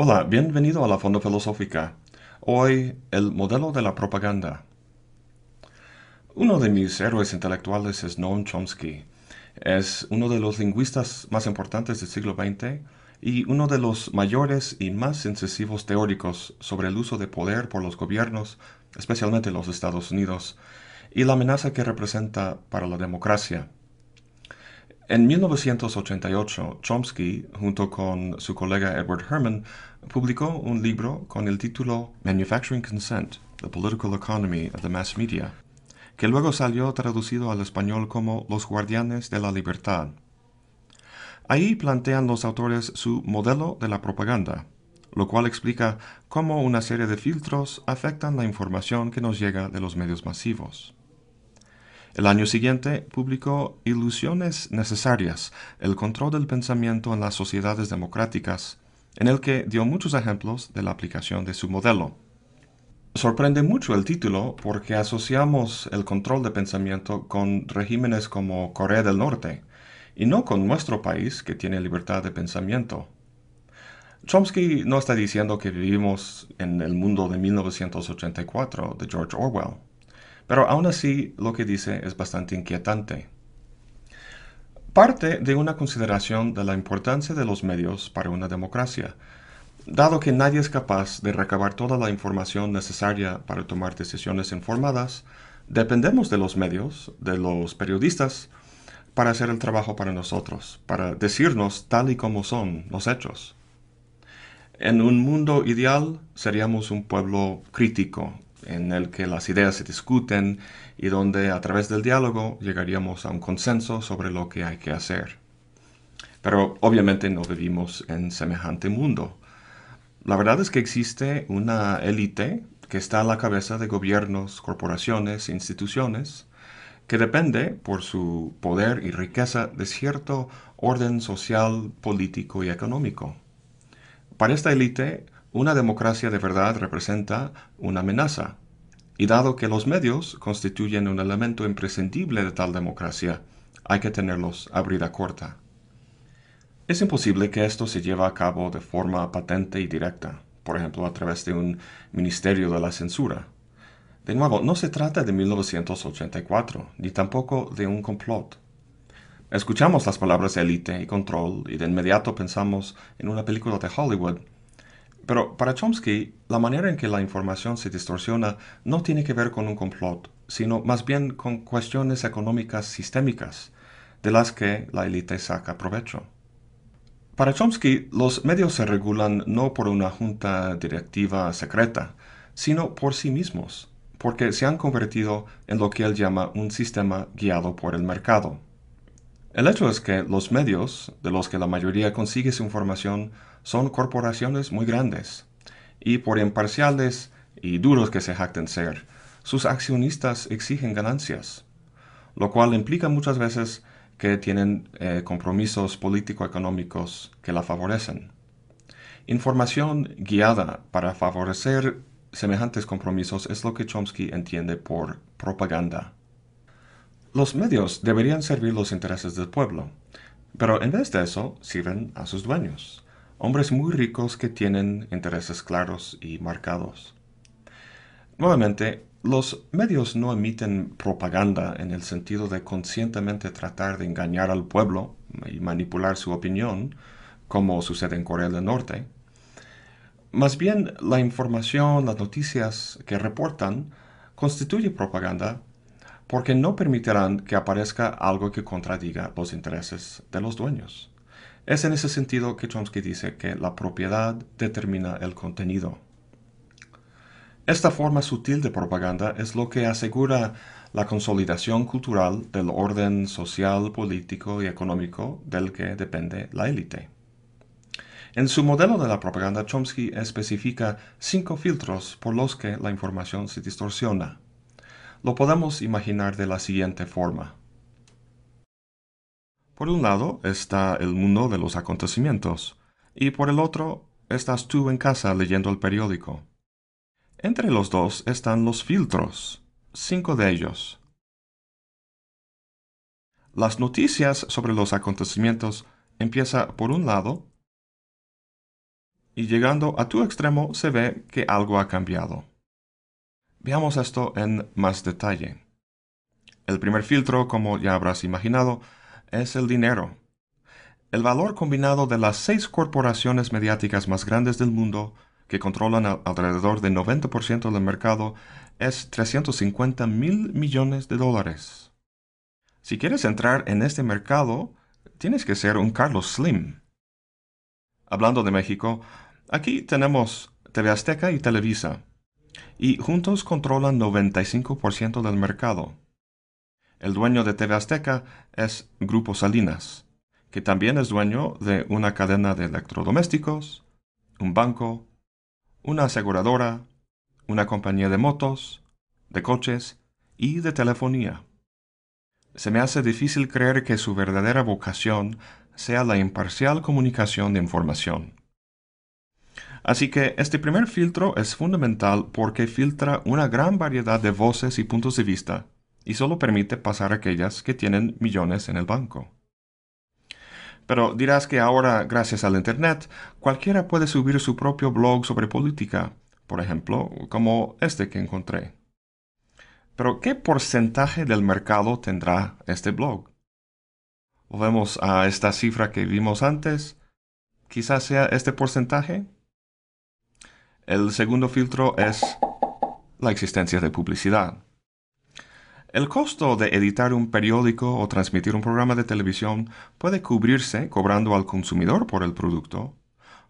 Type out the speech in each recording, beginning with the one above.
Hola, bienvenido a la Fondo Filosófica. Hoy, el modelo de la propaganda. Uno de mis héroes intelectuales es Noam Chomsky. Es uno de los lingüistas más importantes del siglo XX y uno de los mayores y más incisivos teóricos sobre el uso de poder por los gobiernos, especialmente los Estados Unidos, y la amenaza que representa para la democracia. En 1988, Chomsky, junto con su colega Edward Herman, publicó un libro con el título Manufacturing Consent, The Political Economy of the Mass Media, que luego salió traducido al español como Los Guardianes de la Libertad. Ahí plantean los autores su modelo de la propaganda, lo cual explica cómo una serie de filtros afectan la información que nos llega de los medios masivos. El año siguiente publicó Ilusiones Necesarias, el control del pensamiento en las sociedades democráticas, en el que dio muchos ejemplos de la aplicación de su modelo. Sorprende mucho el título porque asociamos el control de pensamiento con regímenes como Corea del Norte, y no con nuestro país que tiene libertad de pensamiento. Chomsky no está diciendo que vivimos en el mundo de 1984 de George Orwell, pero aún así lo que dice es bastante inquietante. Parte de una consideración de la importancia de los medios para una democracia, dado que nadie es capaz de recabar toda la información necesaria para tomar decisiones informadas, dependemos de los medios, de los periodistas, para hacer el trabajo para nosotros, para decirnos tal y como son los hechos. En un mundo ideal seríamos un pueblo crítico, en el que las ideas se discuten y donde a través del diálogo llegaríamos a un consenso sobre lo que hay que hacer. Pero obviamente no vivimos en semejante mundo. La verdad es que existe una élite que está a la cabeza de gobiernos, corporaciones, instituciones, que depende, por su poder y riqueza, de cierto orden social, político y económico. Para esta élite, una democracia de verdad representa una amenaza, y dado que los medios constituyen un elemento imprescindible de tal democracia, hay que tenerlos a brida corta. Es imposible que esto se lleve a cabo de forma patente y directa, por ejemplo a través de un ministerio de la censura, de nuevo, no se trata de 1984, ni tampoco de un complot. Escuchamos las palabras élite y control y de inmediato pensamos en una película de Hollywood. Pero para Chomsky, la manera en que la información se distorsiona no tiene que ver con un complot, sino más bien con cuestiones económicas sistémicas, de las que la élite saca provecho. Para Chomsky, los medios se regulan no por una junta directiva secreta, sino por sí mismos porque se han convertido en lo que él llama un sistema guiado por el mercado. El hecho es que los medios, de los que la mayoría consigue su información, son corporaciones muy grandes, y por imparciales y duros que se jacten ser, sus accionistas exigen ganancias, lo cual implica muchas veces que tienen eh, compromisos político-económicos que la favorecen. Información guiada para favorecer semejantes compromisos es lo que Chomsky entiende por propaganda. Los medios deberían servir los intereses del pueblo, pero en vez de eso sirven a sus dueños, hombres muy ricos que tienen intereses claros y marcados. Nuevamente, los medios no emiten propaganda en el sentido de conscientemente tratar de engañar al pueblo y manipular su opinión, como sucede en Corea del Norte, más bien, la información, las noticias que reportan constituye propaganda porque no permitirán que aparezca algo que contradiga los intereses de los dueños. Es en ese sentido que Chomsky dice que la propiedad determina el contenido. Esta forma sutil de propaganda es lo que asegura la consolidación cultural del orden social, político y económico del que depende la élite. En su modelo de la propaganda, Chomsky especifica cinco filtros por los que la información se distorsiona. Lo podemos imaginar de la siguiente forma. Por un lado está el mundo de los acontecimientos, y por el otro estás tú en casa leyendo el periódico. Entre los dos están los filtros, cinco de ellos. Las noticias sobre los acontecimientos empieza por un lado y llegando a tu extremo se ve que algo ha cambiado. Veamos esto en más detalle. El primer filtro, como ya habrás imaginado, es el dinero. El valor combinado de las seis corporaciones mediáticas más grandes del mundo, que controlan alrededor del 90% del mercado, es 350 mil millones de dólares. Si quieres entrar en este mercado, tienes que ser un Carlos Slim. Hablando de México, aquí tenemos TV Azteca y Televisa, y juntos controlan 95% del mercado. El dueño de TV Azteca es Grupo Salinas, que también es dueño de una cadena de electrodomésticos, un banco, una aseguradora, una compañía de motos, de coches y de telefonía. Se me hace difícil creer que su verdadera vocación sea la imparcial comunicación de información. Así que este primer filtro es fundamental porque filtra una gran variedad de voces y puntos de vista y solo permite pasar aquellas que tienen millones en el banco. Pero dirás que ahora, gracias al Internet, cualquiera puede subir su propio blog sobre política, por ejemplo, como este que encontré. Pero, ¿qué porcentaje del mercado tendrá este blog? Volvemos a esta cifra que vimos antes. Quizás sea este porcentaje. El segundo filtro es la existencia de publicidad. El costo de editar un periódico o transmitir un programa de televisión puede cubrirse cobrando al consumidor por el producto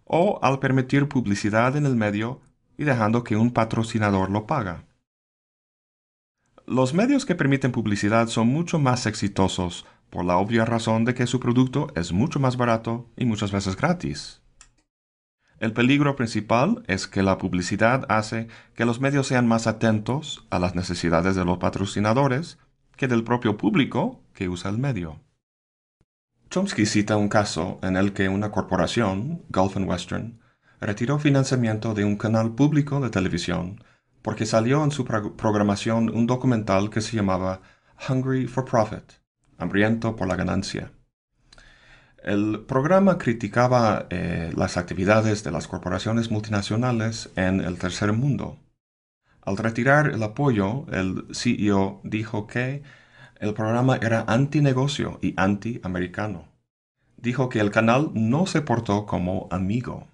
o al permitir publicidad en el medio y dejando que un patrocinador lo paga. Los medios que permiten publicidad son mucho más exitosos por la obvia razón de que su producto es mucho más barato y muchas veces gratis. El peligro principal es que la publicidad hace que los medios sean más atentos a las necesidades de los patrocinadores que del propio público que usa el medio. Chomsky cita un caso en el que una corporación, Gulf Western, retiró financiamiento de un canal público de televisión porque salió en su programación un documental que se llamaba Hungry for Profit, hambriento por la ganancia. El programa criticaba eh, las actividades de las corporaciones multinacionales en el tercer mundo. Al retirar el apoyo, el CEO dijo que el programa era anti-negocio y anti-americano. Dijo que el canal no se portó como amigo.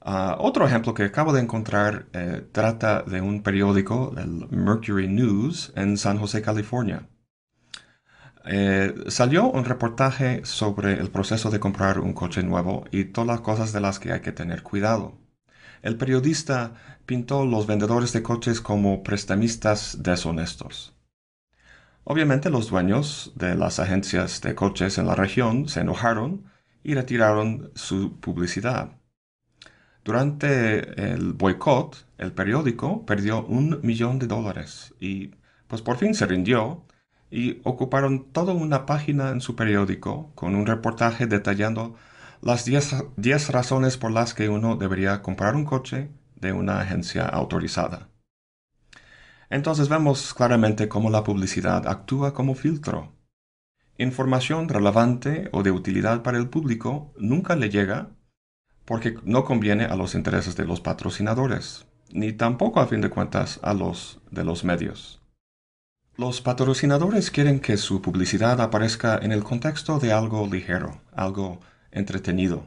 Ah, otro ejemplo que acabo de encontrar eh, trata de un periódico, el Mercury News, en San José, California. Eh, salió un reportaje sobre el proceso de comprar un coche nuevo y todas las cosas de las que hay que tener cuidado. El periodista pintó los vendedores de coches como prestamistas deshonestos. Obviamente los dueños de las agencias de coches en la región se enojaron y retiraron su publicidad. Durante el boicot, el periódico perdió un millón de dólares y pues por fin se rindió y ocuparon toda una página en su periódico con un reportaje detallando las 10 razones por las que uno debería comprar un coche de una agencia autorizada. Entonces vemos claramente cómo la publicidad actúa como filtro. Información relevante o de utilidad para el público nunca le llega porque no conviene a los intereses de los patrocinadores, ni tampoco a fin de cuentas a los de los medios. Los patrocinadores quieren que su publicidad aparezca en el contexto de algo ligero, algo entretenido.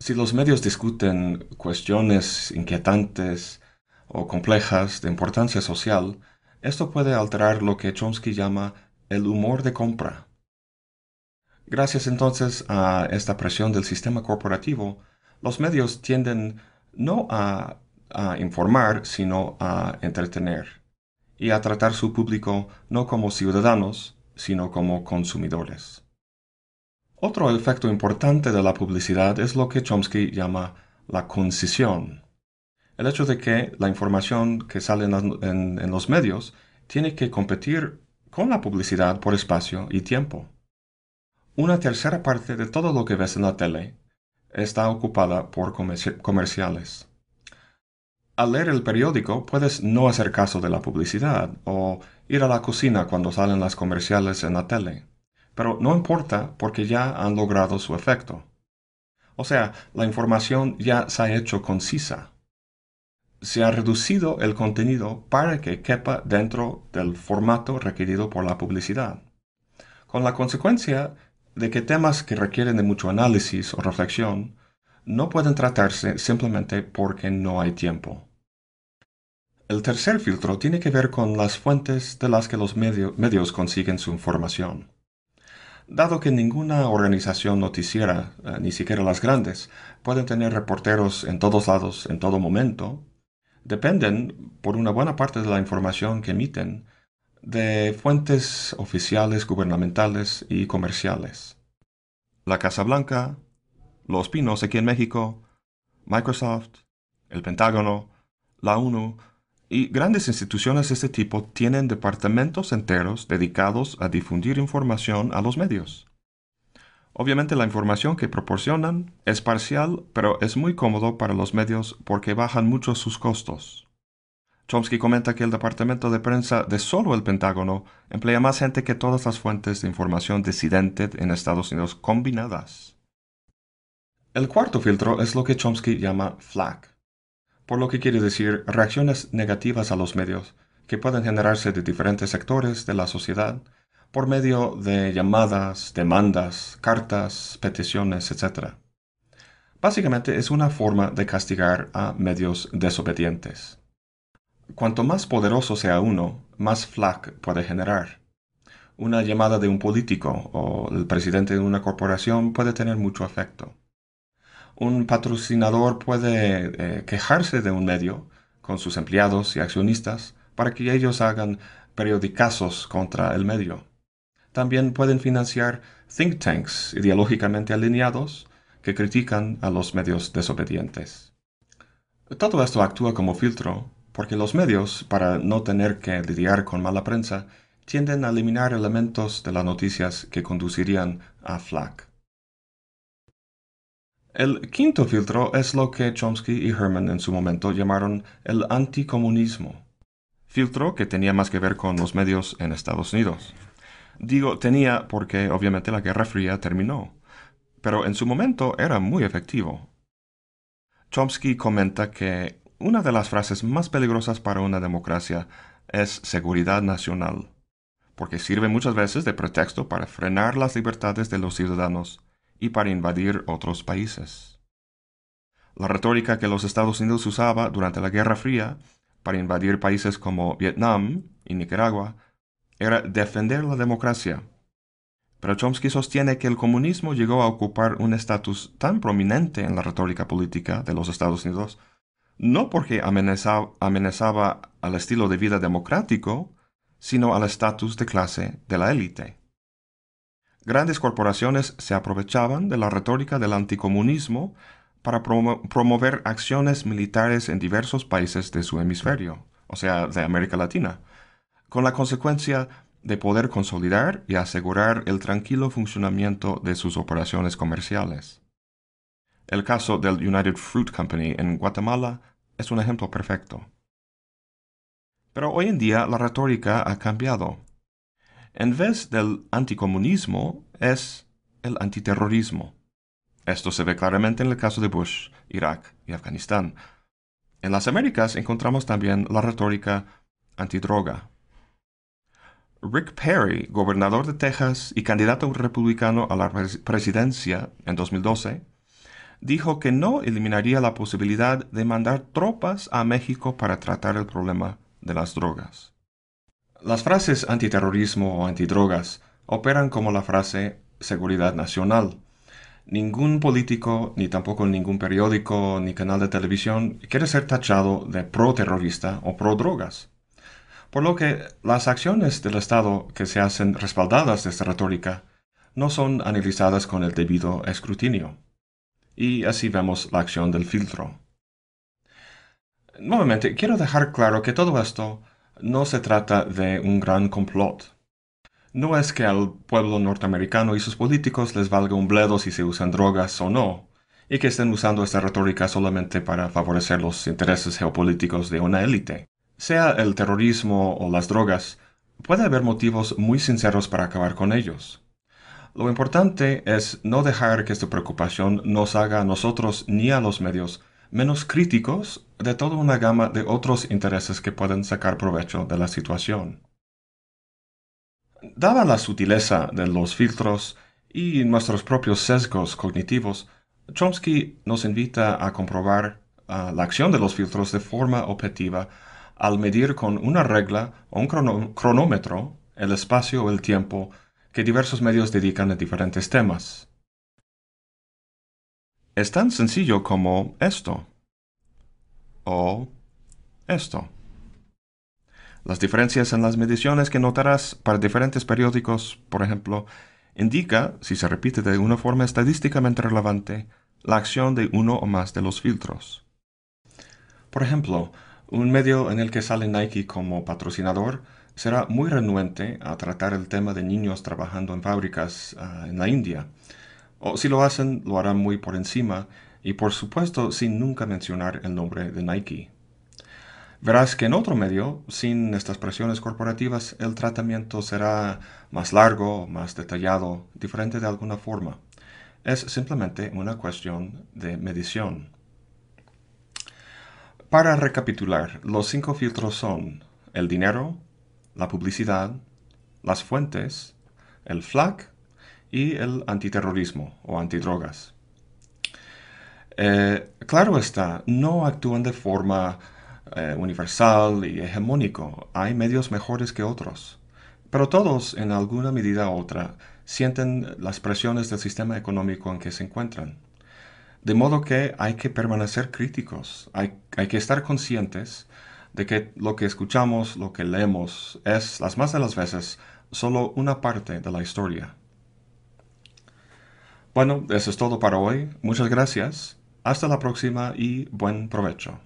Si los medios discuten cuestiones inquietantes o complejas de importancia social, esto puede alterar lo que Chomsky llama el humor de compra. Gracias entonces a esta presión del sistema corporativo, los medios tienden no a, a informar, sino a entretener y a tratar su público no como ciudadanos, sino como consumidores. Otro efecto importante de la publicidad es lo que Chomsky llama la concisión. El hecho de que la información que sale en, los medios tiene que competir con la publicidad por espacio y tiempo. Una tercera parte de todo lo que ves en la tele está ocupada por comerciales al leer el periódico puedes no hacer caso de la publicidad o ir a la cocina cuando salen las comerciales en la tele. Pero no importa porque ya han logrado su efecto. O sea, la información ya se ha hecho concisa. Se ha reducido el contenido para que quepa dentro del formato requerido por la publicidad, con la consecuencia de que temas que requieren de mucho análisis o reflexión no pueden tratarse simplemente porque no hay tiempo. El tercer filtro tiene que ver con las fuentes de las que los medios consiguen su información. Dado que ninguna organización noticiera, eh, ni siquiera las grandes, pueden tener reporteros en todos lados en todo momento, dependen, por una buena parte de la información que emiten, de fuentes oficiales, gubernamentales y comerciales. La Casa Blanca, Los Pinos aquí en México, Microsoft, el Pentágono, la ONU y grandes instituciones de este tipo tienen departamentos enteros dedicados a difundir información a los medios. Obviamente la información que proporcionan es parcial, pero es muy cómodo para los medios porque bajan mucho sus costos. Chomsky comenta que el departamento de prensa de solo el Pentágono emplea más gente que todas las fuentes de información disidente en Estados Unidos combinadas. El cuarto filtro es lo que Chomsky llama FLAC, por lo que quiere decir reacciones negativas a los medios que pueden generarse de diferentes sectores de la sociedad por medio de llamadas, demandas, cartas, peticiones, etc. Básicamente es una forma de castigar a medios desobedientes. Cuanto más poderoso sea uno, más flack puede generar. Una llamada de un político o el presidente de una corporación puede tener mucho efecto un patrocinador puede eh, quejarse de un medio con sus empleados y accionistas para que ellos hagan periodicazos contra el medio. También pueden financiar think tanks ideológicamente alineados que critican a los medios desobedientes. Todo esto actúa como filtro porque los medios, para no tener que lidiar con mala prensa, tienden a eliminar elementos de las noticias que conducirían a FLAC. El quinto filtro es lo que Chomsky y Herman en su momento llamaron el anticomunismo, filtro que tenía más que ver con los medios en Estados Unidos. Digo tenía porque obviamente la Guerra Fría terminó, pero en su momento era muy efectivo. Chomsky comenta que una de las frases más peligrosas para una democracia es seguridad nacional, porque sirve muchas veces de pretexto para frenar las libertades de los ciudadanos y para invadir otros países. La retórica que los Estados Unidos usaba durante la Guerra Fría para invadir países como Vietnam y Nicaragua era defender la democracia. Pero Chomsky sostiene que el comunismo llegó a ocupar un estatus tan prominente en la retórica política de los Estados Unidos, no porque amenazaba, amenazaba al estilo de vida democrático, sino al estatus de clase de la élite. Grandes corporaciones se aprovechaban de la retórica del anticomunismo para promover acciones militares en diversos países de su hemisferio, o sea, de América Latina, con la consecuencia de poder consolidar y asegurar el tranquilo funcionamiento de sus operaciones comerciales. El caso del United Fruit Company en Guatemala es un ejemplo perfecto. Pero hoy en día la retórica ha cambiado en vez del anticomunismo es el antiterrorismo. Esto se ve claramente en el caso de Bush, Irak y Afganistán. En las Américas encontramos también la retórica antidroga. Rick Perry, gobernador de Texas y candidato republicano a la presidencia en 2012, dijo que no eliminaría la posibilidad de mandar tropas a México para tratar el problema de las drogas. Las frases antiterrorismo o antidrogas operan como la frase seguridad nacional. Ningún político, ni tampoco ningún periódico ni canal de televisión quiere ser tachado de pro-terrorista o pro-drogas. Por lo que las acciones del Estado que se hacen respaldadas de esta retórica no son analizadas con el debido escrutinio. Y así vemos la acción del filtro. Nuevamente, quiero dejar claro que todo esto no se trata de un gran complot. No es que al pueblo norteamericano y sus políticos les valga un bledo si se usan drogas o no, y que estén usando esta retórica solamente para favorecer los intereses geopolíticos de una élite. Sea el terrorismo o las drogas, puede haber motivos muy sinceros para acabar con ellos. Lo importante es no dejar que esta preocupación nos haga a nosotros ni a los medios menos críticos de toda una gama de otros intereses que pueden sacar provecho de la situación. Dada la sutileza de los filtros y nuestros propios sesgos cognitivos, Chomsky nos invita a comprobar ah, la acción de los filtros de forma objetiva al medir con una regla o un cronómetro el espacio o el tiempo que diversos medios dedican a diferentes temas. Es tan sencillo como esto o esto. Las diferencias en las mediciones que notarás para diferentes periódicos, por ejemplo, indica, si se repite de una forma estadísticamente relevante, la acción de uno o más de los filtros. Por ejemplo, un medio en el que sale Nike como patrocinador será muy renuente a tratar el tema de niños trabajando en fábricas ah, en la India. O si lo hacen, lo harán muy por encima y por supuesto sin nunca mencionar el nombre de Nike. Verás que en otro medio, sin estas presiones corporativas, el tratamiento será más largo, más detallado, diferente de alguna forma. Es simplemente una cuestión de medición. Para recapitular, los cinco filtros son el dinero, la publicidad, las fuentes, el FLAC y el antiterrorismo o antidrogas. Eh, claro está, no actúan de forma eh, universal y hegemónico. Hay medios mejores que otros. Pero todos, en alguna medida u otra, sienten las presiones del sistema económico en que se encuentran. De modo que hay que permanecer críticos, hay que estar conscientes de que lo que escuchamos, lo que leemos, es, las más de las veces, solo una parte de la historia. Bueno, eso es todo para hoy. Muchas gracias. Hasta la próxima y buen provecho.